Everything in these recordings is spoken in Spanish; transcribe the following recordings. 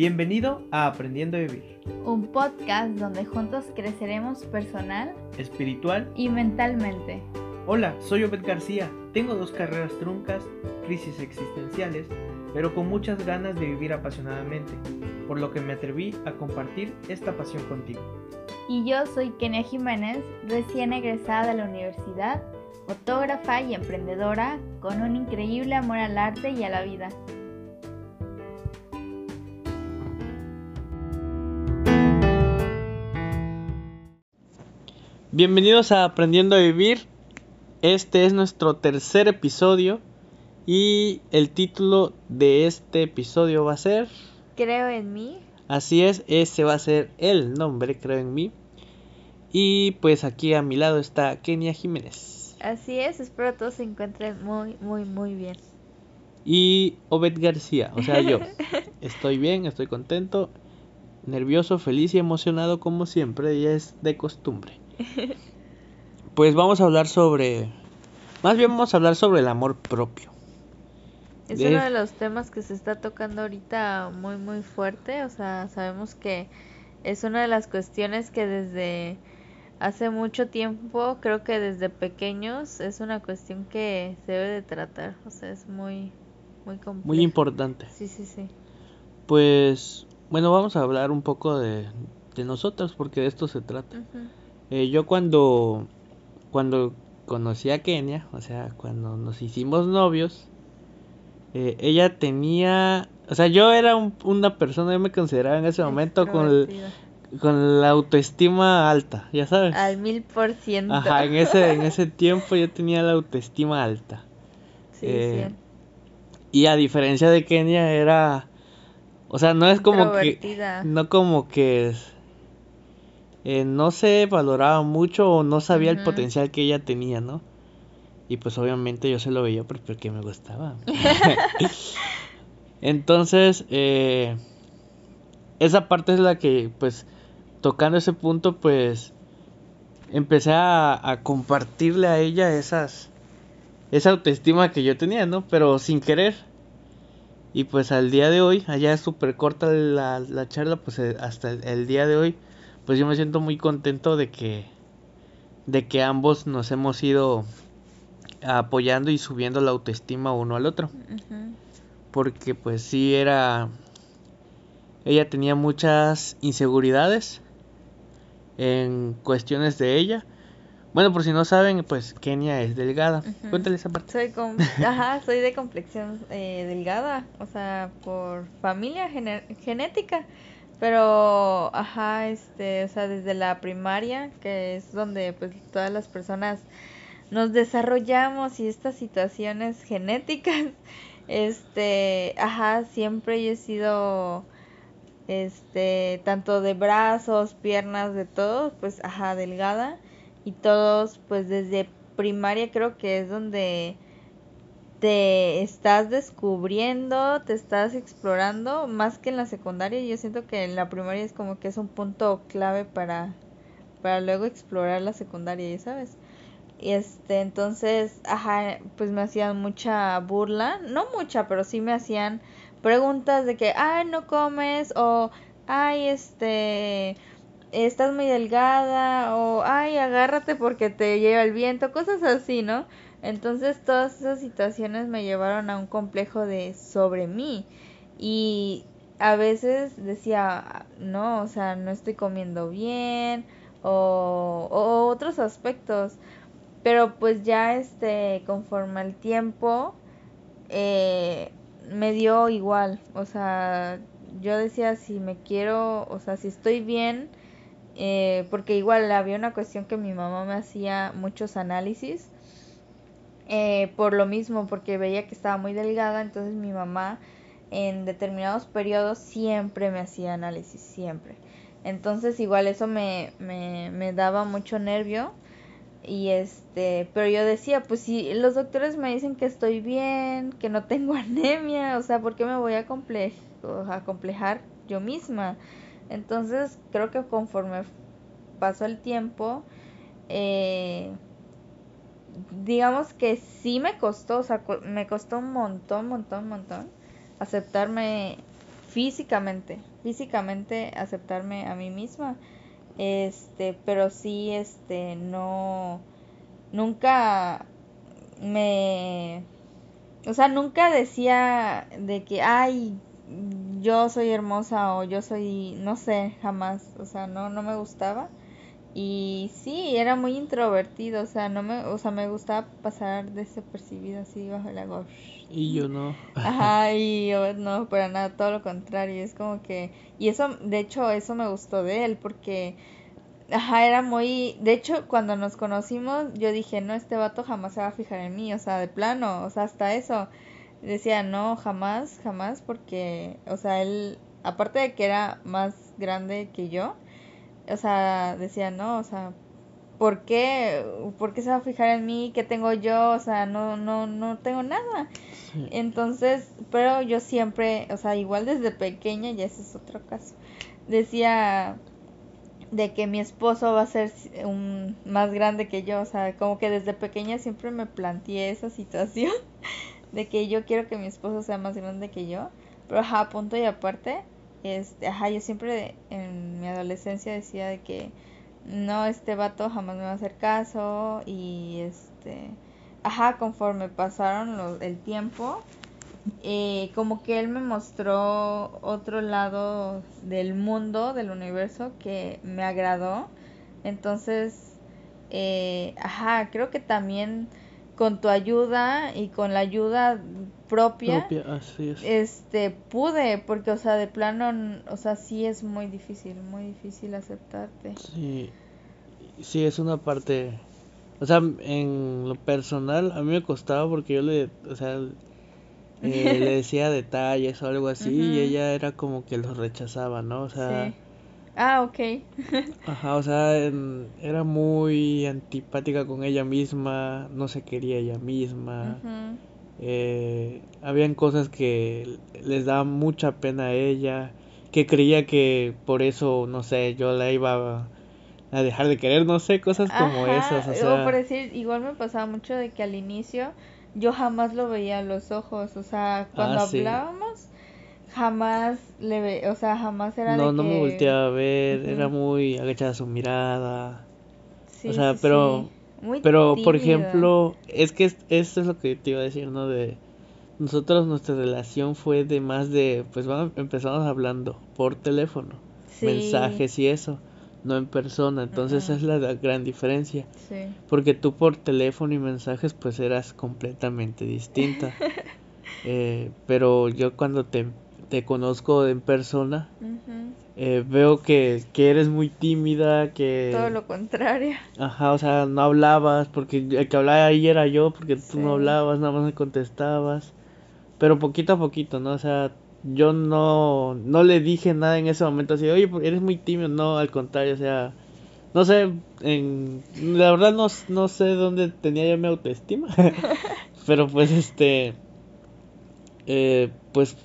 Bienvenido a Aprendiendo a Vivir, un podcast donde juntos creceremos personal, espiritual y mentalmente. Hola, soy Obed García, tengo dos carreras truncas, crisis existenciales, pero con muchas ganas de vivir apasionadamente, por lo que me atreví a compartir esta pasión contigo. Y yo soy Kenia Jiménez, recién egresada de la universidad, fotógrafa y emprendedora, con un increíble amor al arte y a la vida. Bienvenidos a Aprendiendo a Vivir. Este es nuestro tercer episodio y el título de este episodio va a ser Creo en mí. Así es, ese va a ser el nombre, creo en mí. Y pues aquí a mi lado está Kenia Jiménez. Así es, espero todos se encuentren muy, muy, muy bien. Y Obed García, o sea, yo. estoy bien, estoy contento, nervioso, feliz y emocionado como siempre, y es de costumbre. Pues vamos a hablar sobre... Más bien vamos a hablar sobre el amor propio. Es uno de los temas que se está tocando ahorita muy muy fuerte, o sea, sabemos que es una de las cuestiones que desde hace mucho tiempo, creo que desde pequeños, es una cuestión que se debe de tratar, o sea, es muy muy Muy importante. Sí, sí, sí. Pues bueno, vamos a hablar un poco de, de nosotros porque de esto se trata. Eh, yo cuando, cuando conocí a Kenia, o sea, cuando nos hicimos novios, eh, ella tenía, o sea, yo era una persona, yo me consideraba en ese momento con, con la autoestima alta, ya sabes. Al mil por ciento. Ajá, en ese, en ese tiempo yo tenía la autoestima alta. Sí, eh, sí. Y a diferencia de Kenia era, o sea, no es como que, no como que eh, no se valoraba mucho o no sabía el potencial que ella tenía, ¿no? Y pues obviamente yo se lo veía porque me gustaba. Entonces, eh, esa parte es la que, pues, tocando ese punto, pues, empecé a, a, compartirle a ella esas, esa autoestima que yo tenía, ¿no? Pero sin querer. Y pues al día de hoy, allá es súper corta la, la charla, pues eh, hasta el día de hoy, pues yo me siento muy contento de que de que ambos nos hemos ido apoyando y subiendo la autoestima uno al otro. Porque pues sí era ella tenía muchas inseguridades en cuestiones de ella. Bueno, por si no saben, pues Kenia es delgada. Cuéntale esa parte. Soy, Ajá, soy de complexión eh, delgada, o sea, por familia genética. Pero, ajá, este, o sea, desde la primaria, que es donde pues todas las personas nos desarrollamos y estas situaciones genéticas, este, ajá, siempre yo he sido, este, tanto de brazos, piernas, de todo, pues, ajá, delgada. Y todos, pues, desde primaria creo que es donde te estás descubriendo, te estás explorando, más que en la secundaria. Yo siento que en la primaria es como que es un punto clave para, para luego explorar la secundaria, ¿ya sabes? Y este, entonces, ajá, pues me hacían mucha burla, no mucha, pero sí me hacían preguntas de que, ay, no comes, o, ay, este, estás muy delgada, o, ay, agárrate porque te lleva el viento, cosas así, ¿no? Entonces todas esas situaciones me llevaron a un complejo de sobre mí. Y a veces decía, no, o sea, no estoy comiendo bien o, otros aspectos, pero pues ya este, conforme al tiempo, eh, me dio igual, o sea, yo decía si me quiero, o sea, si estoy bien, eh, porque igual había una cuestión que mi mamá me hacía muchos análisis eh, por lo mismo, porque veía que estaba muy delgada, entonces mi mamá en determinados periodos siempre me hacía análisis, siempre. Entonces igual eso me, me, me daba mucho nervio y este, pero yo decía, pues si los doctores me dicen que estoy bien, que no tengo anemia, o sea, ¿por qué me voy a, comple a complejar yo misma? Entonces creo que conforme pasó el tiempo, eh, digamos que sí me costó, o sea, me costó un montón, montón, montón aceptarme físicamente, físicamente aceptarme a mí misma. Este, pero sí, este, no, nunca me, o sea, nunca decía de que, ay, yo soy hermosa o yo soy, no sé, jamás, o sea, no, no me gustaba. Y sí, era muy introvertido, o sea, no me, o sea, me gustaba pasar desapercibido así bajo el agua. Y yo no. Ajá, y yo no, para nada, todo lo contrario, es como que, y eso, de hecho, eso me gustó de él, porque, ajá, era muy, de hecho, cuando nos conocimos, yo dije, no, este vato jamás se va a fijar en mí, o sea, de plano, o sea, hasta eso, decía, no, jamás, jamás, porque, o sea, él, aparte de que era más grande que yo, o sea, decía, no, o sea, ¿por qué? ¿Por qué se va a fijar en mí? ¿Qué tengo yo? O sea, no, no, no tengo nada. Entonces, pero yo siempre, o sea, igual desde pequeña, ya ese es otro caso, decía de que mi esposo va a ser un más grande que yo, o sea, como que desde pequeña siempre me planteé esa situación de que yo quiero que mi esposo sea más grande que yo, pero ajá, punto y aparte, este, ajá, yo siempre en mi adolescencia decía de que no, este vato jamás me va a hacer caso y este, ajá, conforme pasaron el tiempo, eh, como que él me mostró otro lado del mundo, del universo que me agradó. Entonces, eh, ajá, creo que también con tu ayuda y con la ayuda propia, este pude porque o sea de plano o sea sí es muy difícil muy difícil aceptarte. Sí sí es una parte o sea en lo personal a mí me costaba porque yo le o sea eh, le decía detalles o algo así y ella era como que los rechazaba no o sea ah ok. Ajá o sea era muy antipática con ella misma no se quería ella misma. Eh, habían cosas que les daba mucha pena a ella, que creía que por eso, no sé, yo la iba a dejar de querer, no sé, cosas como esas. O, sea... por decir, igual me pasaba mucho de que al inicio yo jamás lo veía a los ojos, o sea, cuando ah, hablábamos jamás le ve, o sea, jamás era no, no me volteaba a ver, era muy agachada su mirada. o sea, pero pero, por ejemplo, es que esto es lo que te iba a decir, ¿no? De nosotros, nuestra relación fue de más de, pues vamos, empezamos hablando por teléfono, mensajes y eso, no en persona. Entonces es la, gran diferencia. Porque tú por teléfono y mensajes, pues eras completamente distinta. eh, pero yo cuando te, te conozco en persona, eh, veo que, que, eres muy tímida, que... Todo lo contrario. Ajá, o sea, no hablabas, porque el que hablaba ahí era yo, porque tú no hablabas, nada más me contestabas. Pero poquito a poquito, ¿no? O sea, yo no, no le dije nada en ese momento así, oye, eres muy tímido, no, al contrario, o sea, no sé, en, la verdad no, no sé dónde tenía yo mi autoestima, pero pues este, eh, pues,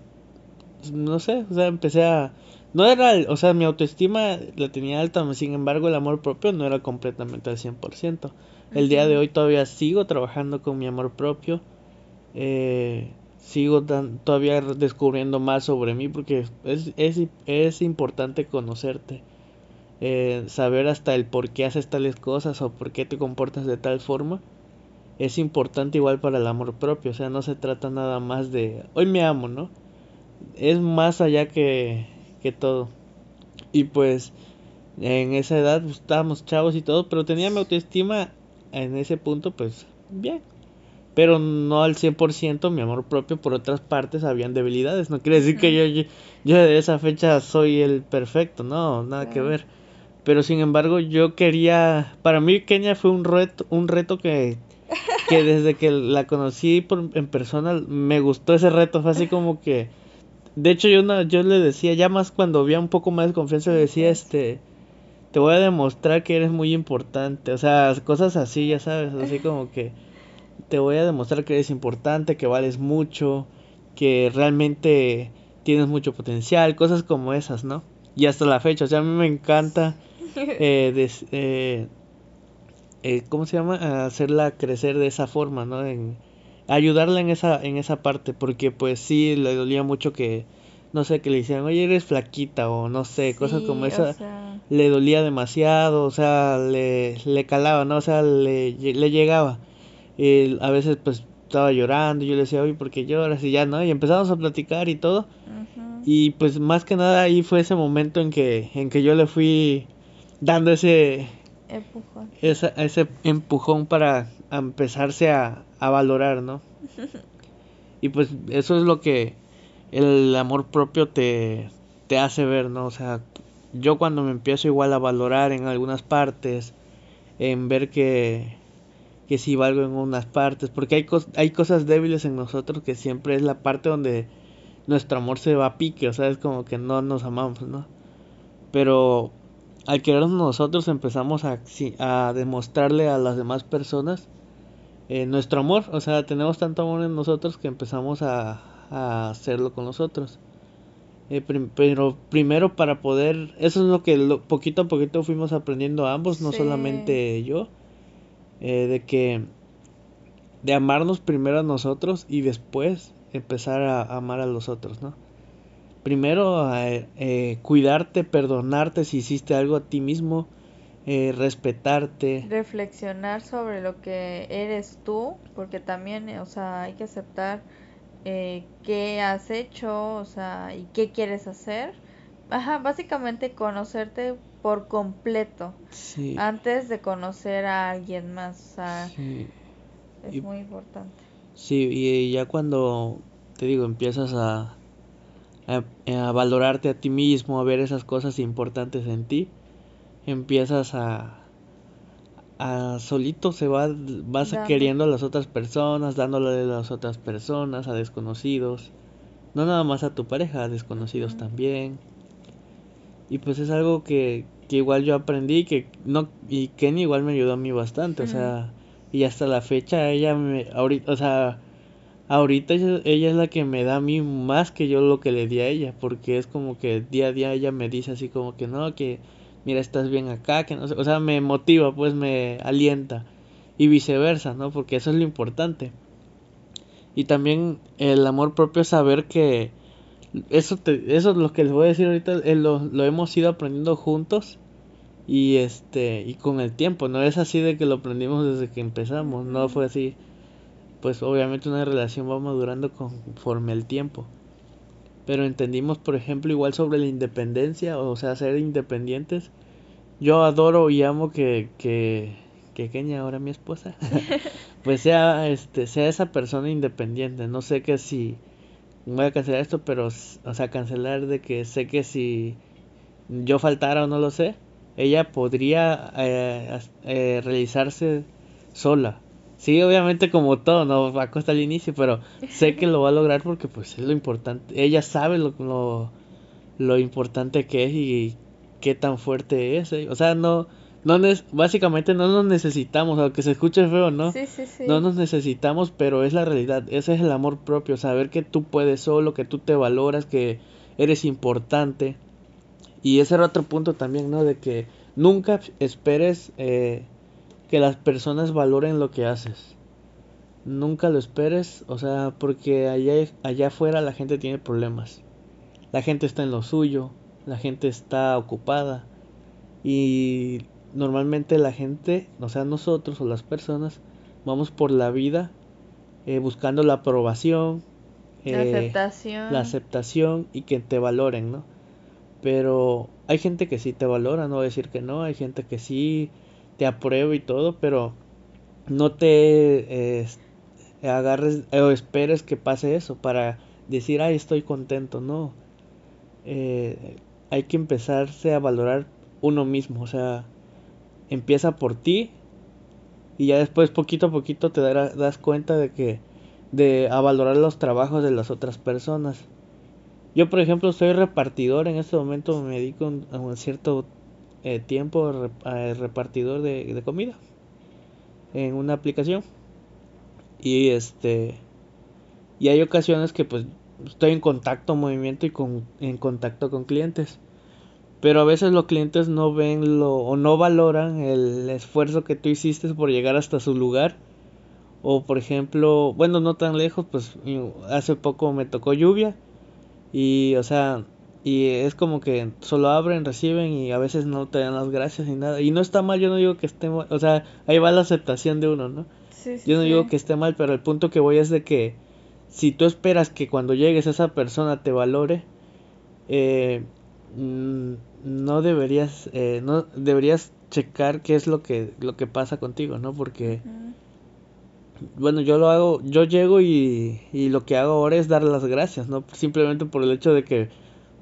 no sé, o sea, empecé a no era, o sea, mi autoestima la tenía alta, sin embargo el amor propio no era completamente al 100%. El día de hoy todavía sigo trabajando con mi amor propio, eh, sigo todavía descubriendo más sobre mí porque es, es, es importante conocerte, eh, saber hasta el por qué haces tales cosas o por qué te comportas de tal forma. Es importante igual para el amor propio, o sea, no se trata nada más de hoy me amo, ¿no? Es más allá que que todo. Y pues en esa edad pues, estábamos chavos y todo, pero tenía mi autoestima en ese punto pues bien. Pero no al 100% mi amor propio, por otras partes habían debilidades. No quiere decir que yo, yo, de esa fecha soy el perfecto, no, nada que ver. Pero sin embargo yo quería, para mí Kenia fue un reto, un reto que, que desde que la conocí por, en persona me gustó ese reto, fue así como que de hecho, yo, no, yo le decía, ya más cuando había un poco más de confianza, le decía, este, te voy a demostrar que eres muy importante. O sea, cosas así, ya sabes, así como que te voy a demostrar que eres importante, que vales mucho, que realmente tienes mucho potencial, cosas como esas, ¿no? Y hasta la fecha, o sea, a mí me encanta, eh, eh, eh, ¿cómo se llama? Hacerla crecer de esa forma, ¿no? En, ayudarla en esa, en esa parte, porque pues sí, le dolía mucho que no sé, que le decían, oye, eres flaquita o no sé, cosas como esa, sea, le dolía demasiado, o sea, le, le calaba, ¿no? O sea, le, le llegaba. Y a veces pues estaba llorando, y yo le decía, oye, ¿por qué lloras? Y ya, ¿no? Y empezamos a platicar y todo. Y pues más que nada ahí fue ese momento en que, en que yo le fui dando ese, empujón. esa- ese empujón para empezarse a, a valorar, ¿no? Y pues eso es lo que el amor propio te, te hace ver, ¿no? O sea, yo cuando me empiezo igual a valorar en algunas partes, en ver que, que sí valgo en unas partes, porque hay, cos- hay cosas débiles en nosotros que siempre es la parte donde nuestro amor se va a pique, o sea, es como que no nos amamos, ¿no? Pero al querernos nosotros empezamos a, a demostrarle a las demás personas eh, nuestro amor, o sea, tenemos tanto amor en nosotros que empezamos a, a hacerlo con nosotros. Eh, prim- pero primero para poder, eso es lo que lo- poquito a poquito fuimos aprendiendo ambos, no solamente yo, eh, de que de amarnos primero a nosotros y después empezar a amar a los otros, ¿no? Primero eh, eh, cuidarte, perdonarte si hiciste algo a ti mismo, eh, respetarte. reflexionar sobre lo que eres tú, porque también, eh, o sea, hay que aceptar eh, qué has hecho, o sea, y qué quieres hacer. Ajá, básicamente conocerte por completo Sí, antes de conocer a alguien más, o sea, sí. es Y- muy importante. Sí, y ya cuando te digo, empiezas a, a, a valorarte a ti mismo, a ver esas cosas importantes en ti, empiezas a, a solito se va, vas queriendo a las otras personas, dándole a las otras personas, a desconocidos, no nada más a tu pareja, a desconocidos también. Y pues es algo que, que igual yo aprendí, que no, y Kenny igual me ayudó a mí bastante, o sea, y hasta la fecha ella me, ahorita, o sea, ahorita ella, ella es la que me da a mí más que yo lo que le di a ella, porque es como que día a día ella me dice así como que no, que mira, estás bien acá, que no sé, o sea, me motiva, pues me alienta, y viceversa, ¿no? Porque eso es lo importante. Y también el amor propio saber que eso te, eso es lo que les voy a decir ahorita, eh, lo, lo hemos ido aprendiendo juntos y este y con el tiempo, no es así de que lo aprendimos desde que empezamos, no fue así. Pues obviamente una relación va madurando conforme el tiempo. Pero entendimos, por ejemplo, igual sobre la independencia, o sea, ser independientes. Yo adoro y amo que que que Kenia, ahora mi esposa, pues sea este sea esa persona independiente. No sé que si voy a cancelar esto, pero, o sea, cancelar de que sé que si yo faltara o no lo sé, ella podría eh, eh, realizarse sola. Sí, obviamente como todo, no va a costar el inicio, pero sé que lo va a lograr porque pues es lo importante. Ella sabe lo, lo, lo importante que es y qué tan fuerte es. eh. O sea, no, no básicamente no nos necesitamos, aunque se escuche feo, ¿no? Sí, sí, sí. No nos necesitamos, pero es la realidad. Ese es el amor propio, saber que tú puedes solo, que tú te valoras, que eres importante. Y ese era otro punto también, ¿no? De que nunca esperes eh, que las personas valoren lo que haces. Nunca lo esperes, o sea, porque allá, allá afuera la gente tiene problemas. La gente está en lo suyo, la gente está ocupada. Y normalmente la gente, o sea, nosotros o las personas, vamos por la vida eh, buscando la aprobación, La eh, aceptación. la aceptación y que te valoren, ¿no? Pero hay gente que sí te valora, no voy a decir que no, hay gente que sí te aprueba y todo, pero no te eh, agarres o esperes que pase eso para decir, ay, estoy contento, no. Eh, hay que empezarse a valorar uno mismo, o sea, empieza por ti y ya después poquito a poquito te dará- das cuenta de que de a valorar los trabajos de las otras personas. Yo, por ejemplo, soy repartidor, en este momento me dedico a un cierto eh, tiempo rep- a repartidor de, de comida en una aplicación. Y este y hay ocasiones que pues estoy en contacto, movimiento y con en contacto con clientes. Pero a veces los clientes no ven lo o no valoran el esfuerzo que tú hiciste por llegar hasta su lugar. O por ejemplo, bueno, no tan lejos, pues hace poco me tocó lluvia Y, o sea, y es como que solo abren, reciben y a veces no te dan las gracias ni nada. Y no está mal, yo no digo que esté mal, o sea, ahí va la aceptación de uno, ¿no? yo no digo que esté mal, pero el punto que voy es de que si tú esperas que cuando llegues esa persona te valore, eh, mm, no deberías, eh, no deberías checar qué es lo que, lo que pasa contigo, ¿no? Porque, bueno, yo lo hago, yo llego y, y lo que hago ahora es dar las gracias, ¿no? Simplemente por el hecho de que,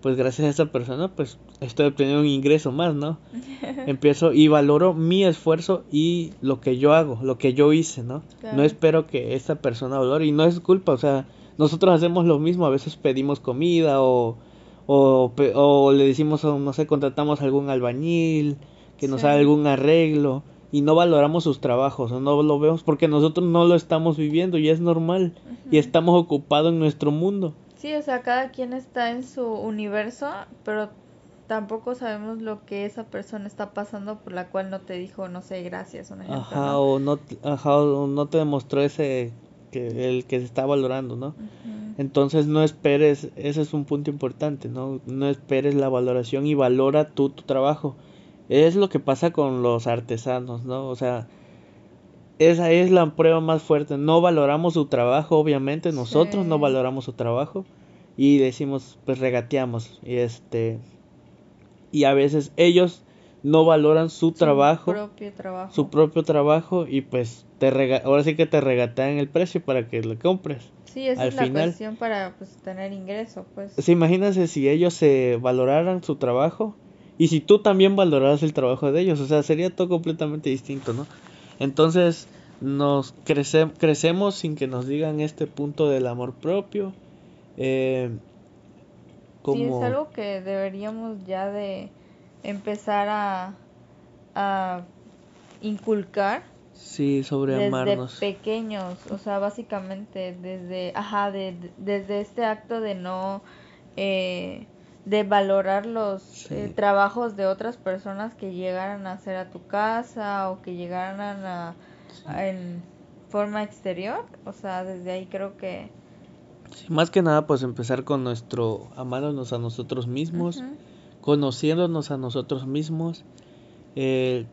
pues gracias a esa persona, pues estoy obteniendo un ingreso más, ¿no? Empiezo y valoro mi esfuerzo y lo que yo hago, lo que yo hice, ¿no? No espero que esa persona valore y no es culpa, o sea, nosotros hacemos lo mismo, a veces pedimos comida o, o, o le decimos, no sé, contratamos algún albañil que nos haga algún arreglo y no valoramos sus trabajos o no lo vemos porque nosotros no lo estamos viviendo y es normal y estamos ocupados en nuestro mundo. Sí, o sea, cada quien está en su universo, pero tampoco sabemos lo que esa persona está pasando por la cual no te dijo, no sé, gracias. ajá, O no, ajá, o no te demostró ese, que el que se está valorando, ¿no? Entonces no esperes, ese es un punto importante, ¿no? No esperes la valoración y valora tú tu trabajo. Es lo que pasa con los artesanos, ¿no? O sea, esa es la prueba más fuerte. No valoramos su trabajo, obviamente, nosotros no valoramos su trabajo y decimos, pues regateamos y este y a veces ellos no valoran su, trabajo, propio trabajo, su propio trabajo y pues te rega ahora sí que te regatean el precio para que lo compres. Sí, esa es la cuestión para pues, tener ingreso, pues. Sí, imagínense si ellos se valoraran su trabajo y si tú también valoraras el trabajo de ellos, o sea, sería todo completamente distinto, ¿no? Entonces, nos crece crecemos sin que nos digan este punto del amor propio. Eh, Sí, es algo que deberíamos ya de empezar a, a inculcar. Sí, sobre desde amarnos. pequeños, o sea, básicamente desde, ajá, de, desde este acto de no, eh, de valorar los eh, trabajos de otras personas que llegaran a hacer a tu casa o que llegaran a, en forma exterior, o sea, desde ahí creo que más que nada, pues empezar con nuestro amándonos a nosotros mismos, conociéndonos a nosotros mismos. Eh,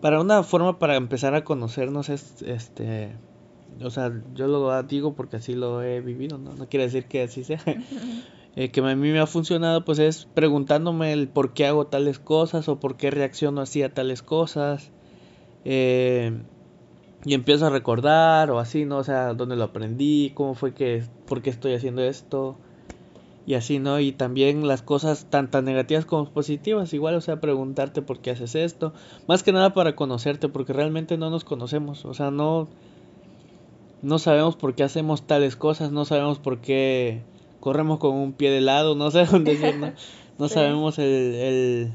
para una forma para empezar a conocernos es, este, o sea, yo lo digo porque así lo he vivido, ¿no? No quiere decir que así sea. Eh, que a mí me ha funcionado, pues es preguntándome el por qué hago tales cosas o por qué reacciono así a tales cosas. Eh, y empiezo a recordar o así, ¿no? O sea, dónde lo aprendí, cómo fue que, por qué estoy haciendo esto y así, ¿no? Y también las cosas tanto negativas como positivas, igual, o sea, preguntarte por qué haces esto, más que nada para conocerte, porque realmente no nos conocemos, o sea, no, no sabemos por qué hacemos tales cosas, no sabemos por qué corremos con un pie de lado, no sé dónde decir, ¿no? No sabemos el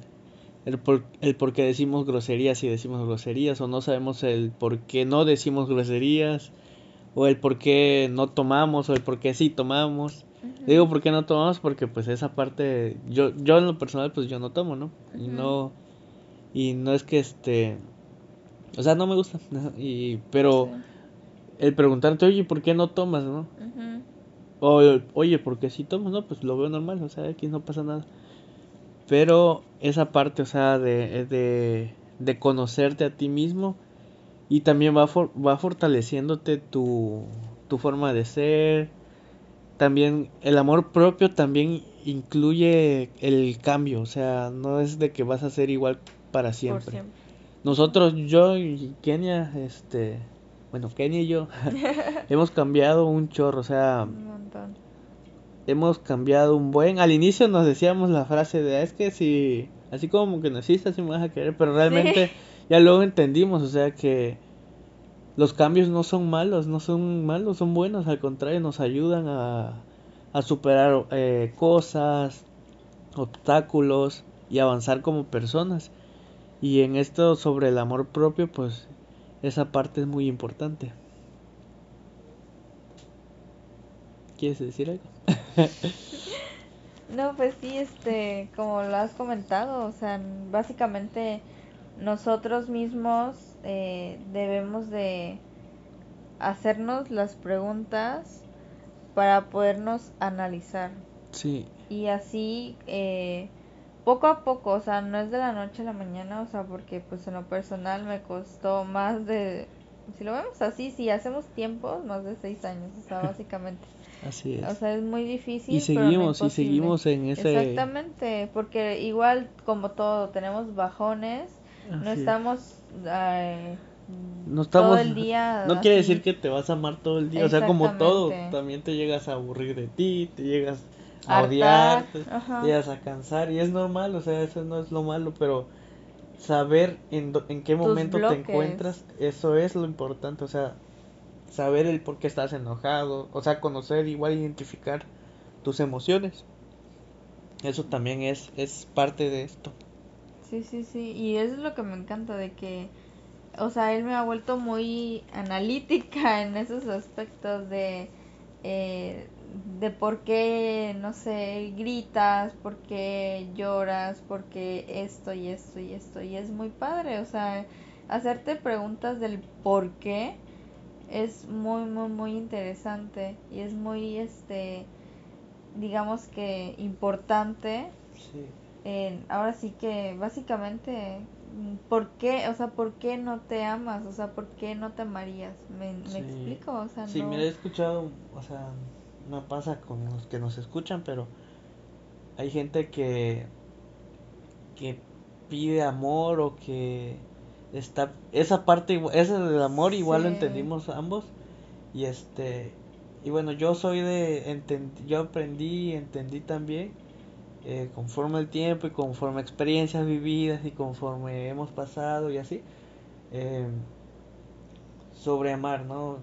el por, el por qué decimos groserías y decimos groserías, o no sabemos el por qué no decimos groserías, o el por qué no tomamos, o el por qué sí tomamos. Digo por qué no tomamos porque pues esa parte, yo, yo en lo personal pues yo no tomo, ¿no? Y no, y no es que este, o sea, no me gusta, y, pero el preguntarte, oye, ¿por qué no tomas, no? O, oye, ¿por qué sí tomas? No, pues lo veo normal, o sea, aquí no pasa nada. Pero esa parte, o sea, de, de, de conocerte a ti mismo y también va, va fortaleciéndote tu, tu forma de ser. También el amor propio también incluye el cambio, o sea, no es de que vas a ser igual para siempre. Nosotros, yo y Kenia, este, bueno, Kenia y yo, hemos cambiado un chorro, o sea, hemos cambiado un buen. Al inicio nos decíamos la frase de es que si así como que naciste así me vas a querer, pero realmente ya luego entendimos, o sea que los cambios no son malos, no son malos, son buenos, al contrario, nos ayudan a, a superar eh, cosas, obstáculos y avanzar como personas. Y en esto sobre el amor propio, pues esa parte es muy importante. ¿Quieres decir algo? no, pues sí, este, como lo has comentado, o sea, básicamente nosotros mismos eh, debemos de hacernos las preguntas para podernos analizar. Sí. Y así, eh, poco a poco, o sea, no es de la noche a la mañana, o sea, porque pues en lo personal me costó más de, si lo vemos así, si hacemos tiempos, más de seis años, o sea, básicamente. Así es. O sea, es muy difícil. y pero no seguimos, y seguimos en ese... Exactamente, porque igual como todo, tenemos bajones, no Así estamos eh, No estamos... todo el día. No quiere decir que te vas a amar todo el día, o sea, como todo, también te llegas a aburrir de ti, te llegas a Hartar, odiar, te llegas a cansar y es normal, o sea, eso no es lo malo, pero saber en, do- en qué Tus momento te encuentras, eso es lo importante, o sea, saber el por qué estás enojado, o sea, conocer, igual identificar tus emociones. Eso también es, es parte de esto. Sí, sí, sí. Y eso es lo que me encanta de que, o sea, él me ha vuelto muy analítica en esos aspectos de, eh, de por qué, no sé, gritas, por qué lloras, por qué esto y esto y esto. Y es muy padre, o sea, hacerte preguntas del por qué es muy, muy, muy interesante y es muy, este, digamos que importante Sí. eh, ahora sí que básicamente, ¿por qué? O sea, ¿por qué no te amas? O sea, ¿por qué no te amarías? ¿Me, me explico? O sea, Sí, no... mira, he escuchado, o sea, no pasa con los que nos escuchan, pero hay gente que que pide amor o que está esa parte esa del amor igual lo entendimos ambos. Y este y bueno yo soy de enten- yo aprendí y entendí también eh, conforme el tiempo y conforme experiencias vividas y conforme hemos pasado y así eh, sobre amar no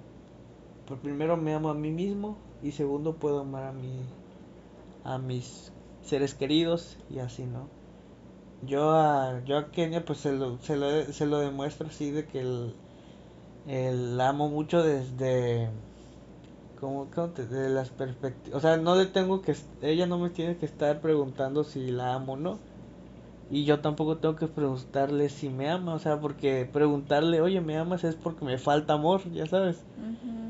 Por primero me amo a mí mismo y segundo puedo amar a mi a mis seres queridos y así no yo a yo a Kenia pues se lo se lo, se lo demuestro así de que el, el amo mucho desde como cómo te- de las perspectivas o sea no le tengo que ella no me tiene que estar preguntando si la amo o no y yo tampoco tengo que preguntarle si me ama o sea porque preguntarle oye me amas es porque me falta amor ya sabes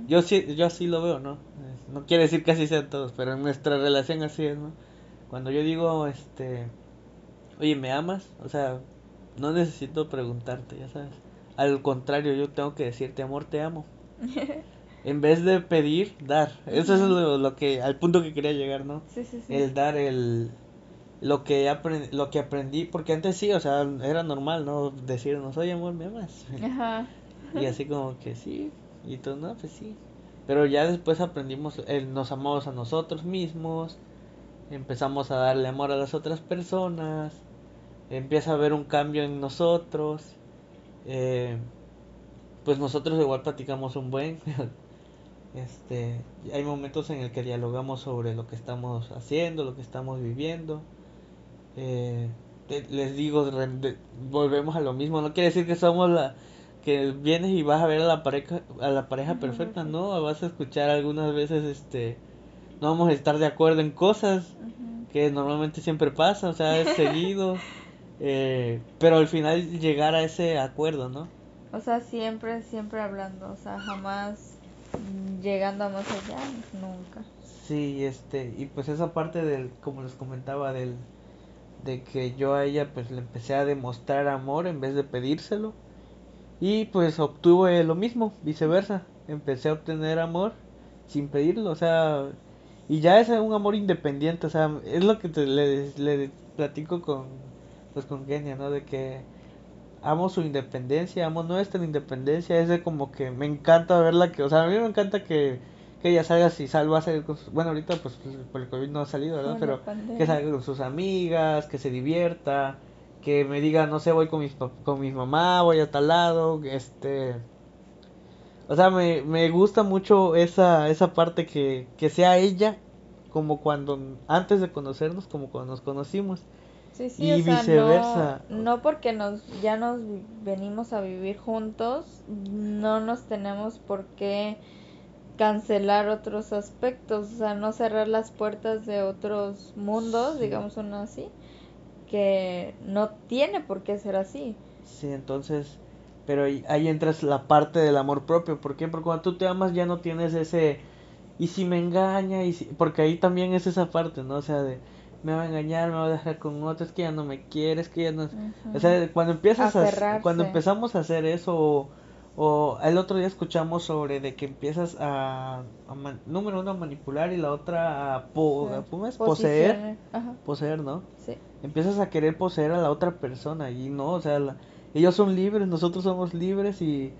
yo sí, yo así lo veo, ¿no? No quiere decir que así sean todos, pero en nuestra relación así es, ¿no? Cuando yo digo, este, oye, ¿me amas? O sea, no necesito preguntarte, ya sabes. Al contrario, yo tengo que decirte, amor, te amo. En vez de pedir, dar. Eso es lo, lo que, al punto que quería llegar, ¿no? Sí, sí, sí. El dar el, lo que, lo que aprendí, porque antes sí, o sea, era normal, ¿no? Decirnos, oye, amor, ¿me amas? Ajá. Y así como que sí, y tú no, pues sí. Pero ya después aprendimos, el, nos amamos a nosotros mismos, empezamos a darle amor a las otras personas, empieza a haber un cambio en nosotros, eh, pues nosotros igual platicamos un buen, este, hay momentos en el que dialogamos sobre lo que estamos haciendo, lo que estamos viviendo, eh, te- les digo, re- de- volvemos a lo mismo, no quiere decir que somos la que vienes y vas a ver a la pareja a la pareja perfecta, no, vas a escuchar algunas veces este no vamos a estar de acuerdo en cosas que normalmente siempre pasa, o sea, es seguido, eh, pero al final llegar a ese acuerdo, ¿no? O sea, siempre, siempre hablando, o sea, jamás llegando a más allá, nunca. Sí, este, y pues esa parte del, como les comentaba, del, de que yo a ella pues le empecé a demostrar amor en vez de pedírselo. Y pues obtuve lo mismo, viceversa. Empecé a obtener amor sin pedirlo, o sea, y ya es un amor independiente, o sea, es lo que te, le, le platico con, pues con Kenia, ¿no? De que amo su independencia, amo nuestra independencia, es de como que me encanta verla que, o sea, a mí me encanta que, que ella salga si salva a salir con sus, bueno, ahorita pues por el COVID no ha salido, ¿verdad? Pero que salga con sus amigas, que se divierta, que me diga, no sé, voy con mis con mi mamá, voy a tal lado, este o sea, me, me gusta mucho esa, esa parte que, que sea ella como cuando, antes de conocernos, como cuando nos conocimos. Sí, sí, Y o sea, viceversa. No, no porque nos ya nos venimos a vivir juntos, no nos tenemos por qué cancelar otros aspectos, o sea, no cerrar las puertas de otros mundos, Sí. digamos uno así, que no tiene por qué ser así. Sí, entonces, pero ahí, ahí entras la parte del amor propio. ¿Por qué? Porque cuando tú te amas ya no tienes ese, y si me engaña, y si, porque ahí también es esa parte, ¿no? O sea, de me va a engañar, me va a dejar con otro, es que ya no me quiere, es que ya no... O sea, cuando empiezas a, cuando empezamos a hacer eso, o, el otro día escuchamos sobre de que empiezas a, número uno, a manipular y la otra a, poseer, poseer, ¿no? Sí. Empiezas a querer poseer a la otra persona y no, o sea, ellos son libres, nosotros somos libres y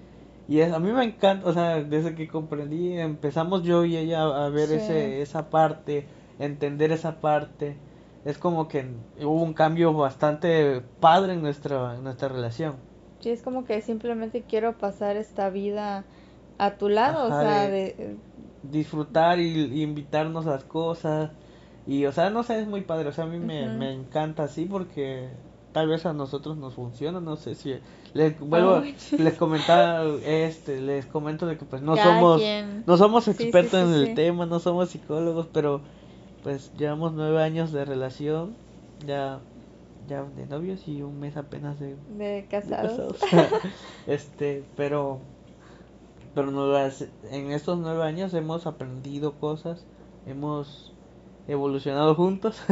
y a mí me encanta, o sea, desde que comprendí, empezamos yo y ella a ver ese, esa parte, entender esa parte. Es como que hubo un cambio bastante padre en nuestra, nuestra relación. Sí, es como que simplemente quiero pasar esta vida a tu lado, o sea, de, disfrutar y, invitarnos a las cosas. Y, o sea, no sé, es muy padre, o sea, a mí me, me encanta así porque tal vez a nosotros nos funciona, no sé si les vuelvo les comentaba este les comento de que pues no somos no somos expertos en el tema, no somos psicólogos, pero pues llevamos nueve años de relación, ya ya de novios y un mes apenas de, de casados. este, pero pero en estos nueve años hemos aprendido cosas, hemos evolucionado juntos.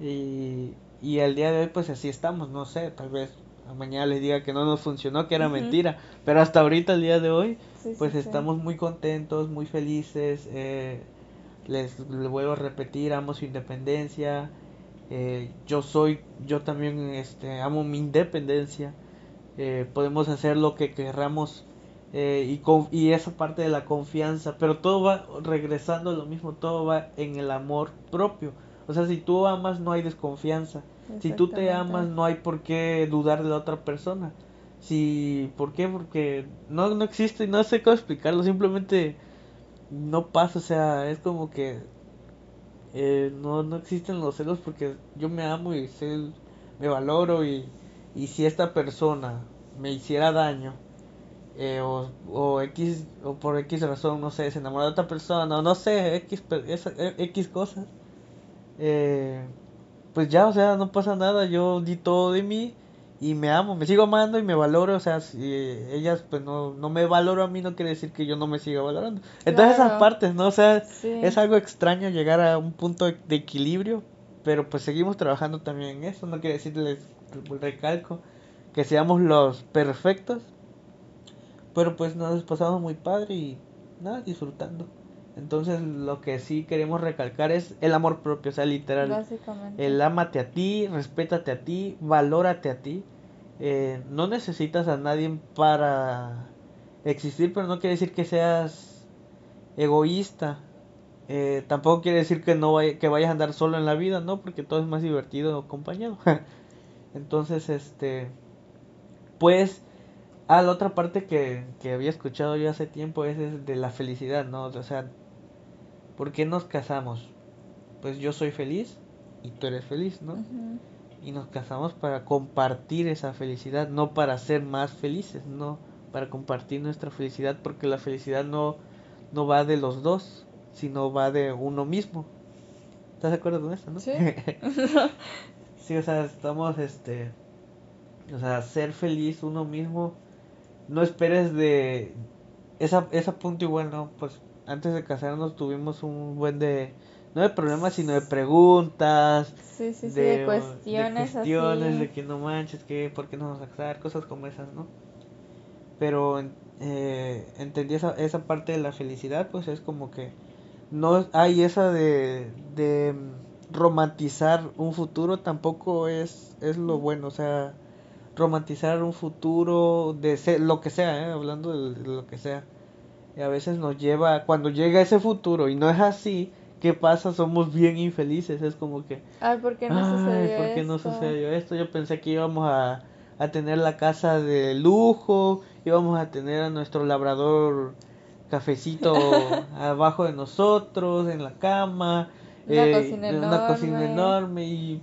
Y y al día de hoy pues así estamos, no sé, tal vez mañana les diga que no nos funcionó, que era mentira, pero hasta ahorita, el día de hoy, pues estamos muy contentos, muy felices, eh, les, vuelvo a repetir, amo su independencia, eh, yo soy, yo también este, amo mi independencia, eh, podemos hacer lo que querramos y, y esa parte de la confianza, pero todo va regresando a lo mismo, todo va en el amor propio. O sea, si tú amas no hay desconfianza. Si tú te amas, no hay por qué dudar de la otra persona. Si, ¿por qué? Porque no, no existe, no sé cómo explicarlo, simplemente no pasa, o sea, es como que eh, no, no existen los celos porque yo me amo y sé, me valoro y, y si esta persona me hiciera daño eh, o, o X o por X razón, no sé, se enamora de otra persona o no sé, X, X cosas, eh, pues ya, o sea, no pasa nada, yo di todo de mí y me amo, me sigo amando y me valoro, o sea, si ellas pues no, no me valoro a mí, no quiere decir que yo no me siga valorando. Entonces esas partes, ¿no? O sea, es algo extraño llegar a un punto de, equilibrio, pero pues seguimos trabajando también en eso, no quiere decir, les recalco, que seamos los perfectos, pero pues nos pasamos muy padre y nada, disfrutando. Entonces lo que sí queremos recalcar es el amor propio, o sea, literal. Básicamente. El amate a ti, respétate a ti, valórate a ti. Eh, no necesitas a nadie para existir, pero no quiere decir que seas egoísta. Eh, tampoco quiere decir que no que vayas a andar solo en la vida, ¿no? Porque todo es más divertido acompañado. Entonces, este, pues, ah, la otra parte que, que había escuchado yo hace tiempo es, de la felicidad, ¿no? O sea, ¿Por qué nos casamos? Pues yo soy feliz y tú eres feliz, ¿no? Y nos casamos para compartir esa felicidad, no para ser más felices, no, para compartir nuestra felicidad, porque la felicidad no, no va de los dos, sino va de uno mismo. ¿Estás de acuerdo con eso, no? Sí. sí, o sea, estamos, este, o sea, ser feliz uno mismo, no esperes de esa, esa punto igual, ¿no? Pues antes de casarnos tuvimos un buen de no de problemas sino de preguntas sí, sí, sí, de, cuestiones de cuestiones de que no manches que por qué no vamos a casar cosas como esas no pero eh, entendí esa, esa parte de la felicidad pues es como que no hay esa de, de romantizar un futuro tampoco es es lo bueno o sea romantizar un futuro de ser, lo que sea ¿eh? hablando de lo que sea y a veces nos lleva, cuando llega ese futuro y no es así, ¿qué pasa? Somos bien infelices, es como que... Ay, ¿por qué no sucedió ¿por qué no sucedió esto? Yo pensé que íbamos a, a tener la casa de lujo, íbamos a tener a nuestro labrador cafecito abajo de nosotros, en la cama, una, eh, cocina, una cocina enorme y